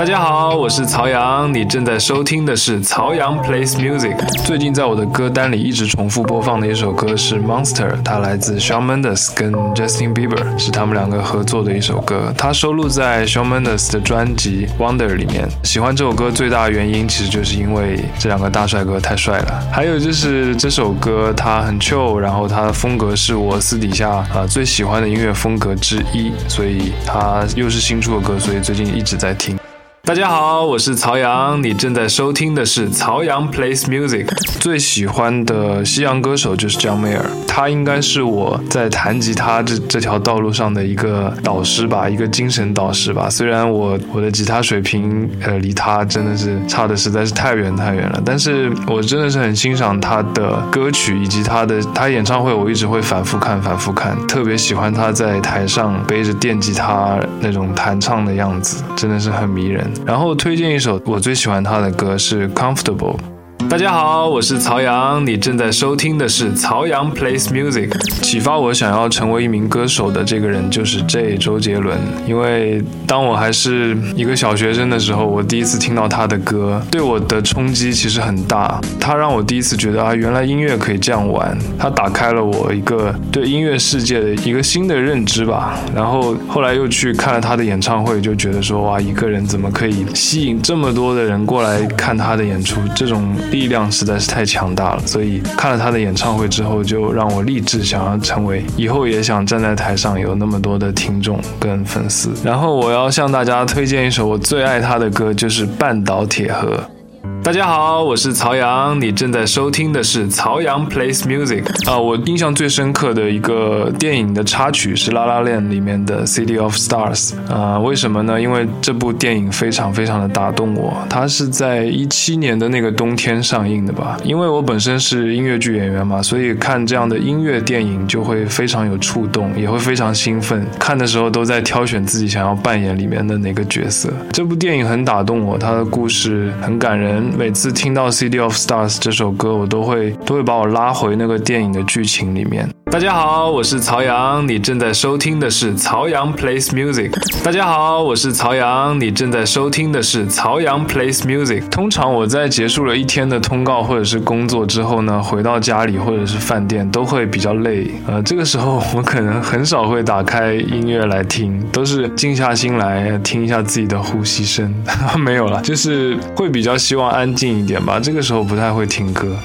大家好，我是曹阳，你正在收听的是曹阳 Plays Music。最近在我的歌单里一直重复播放的一首歌是 Monster，它来自 Shawn Mendes 跟 Justin Bieber，是他们两个合作的一首歌，它收录在 Shawn Mendes 的专辑 Wonder 里面。喜欢这首歌最大的原因其实就是因为这两个大帅哥太帅了，还有就是这首歌它很 chill，然后它的风格是我私底下啊最喜欢的音乐风格之一，所以它又是新出的歌，所以最近一直在听。大家好，我是曹阳，你正在收听的是曹阳 Plays Music。最喜欢的西洋歌手就是 John Mayer，他应该是我在弹吉他这这条道路上的一个导师吧，一个精神导师吧。虽然我我的吉他水平呃离他真的是差的实在是太远太远了，但是我真的是很欣赏他的歌曲以及他的他演唱会，我一直会反复看反复看，特别喜欢他在台上背着电吉他那种弹唱的样子，真的是很迷人。然后推荐一首我最喜欢他的歌是《Comfortable》。大家好，我是曹阳，你正在收听的是曹阳 Plays Music。启发我想要成为一名歌手的这个人就是 J 周杰伦，因为当我还是一个小学生的时候，我第一次听到他的歌，对我的冲击其实很大。他让我第一次觉得啊，原来音乐可以这样玩，他打开了我一个对音乐世界的一个新的认知吧。然后后来又去看了他的演唱会，就觉得说哇，一个人怎么可以吸引这么多的人过来看他的演出？这种。力量实在是太强大了，所以看了他的演唱会之后，就让我立志想要成为以后也想站在台上有那么多的听众跟粉丝。然后我要向大家推荐一首我最爱他的歌，就是《半岛铁盒》。大家好，我是曹阳，你正在收听的是曹阳 Plays Music。啊，我印象最深刻的一个电影的插曲是《拉拉链》里面的 City of Stars。啊，为什么呢？因为这部电影非常非常的打动我。它是在一七年的那个冬天上映的吧？因为我本身是音乐剧演员嘛，所以看这样的音乐电影就会非常有触动，也会非常兴奋。看的时候都在挑选自己想要扮演里面的哪个角色。这部电影很打动我，它的故事很感人。每次听到《City of Stars》这首歌，我都会都会把我拉回那个电影的剧情里面。大家好，我是曹阳，你正在收听的是曹阳 Plays Music。大家好，我是曹阳，你正在收听的是曹阳 Plays Music。通常我在结束了一天的通告或者是工作之后呢，回到家里或者是饭店都会比较累。呃，这个时候我可能很少会打开音乐来听，都是静下心来听一下自己的呼吸声。没有了，就是会比较希望安静一点吧。这个时候不太会听歌。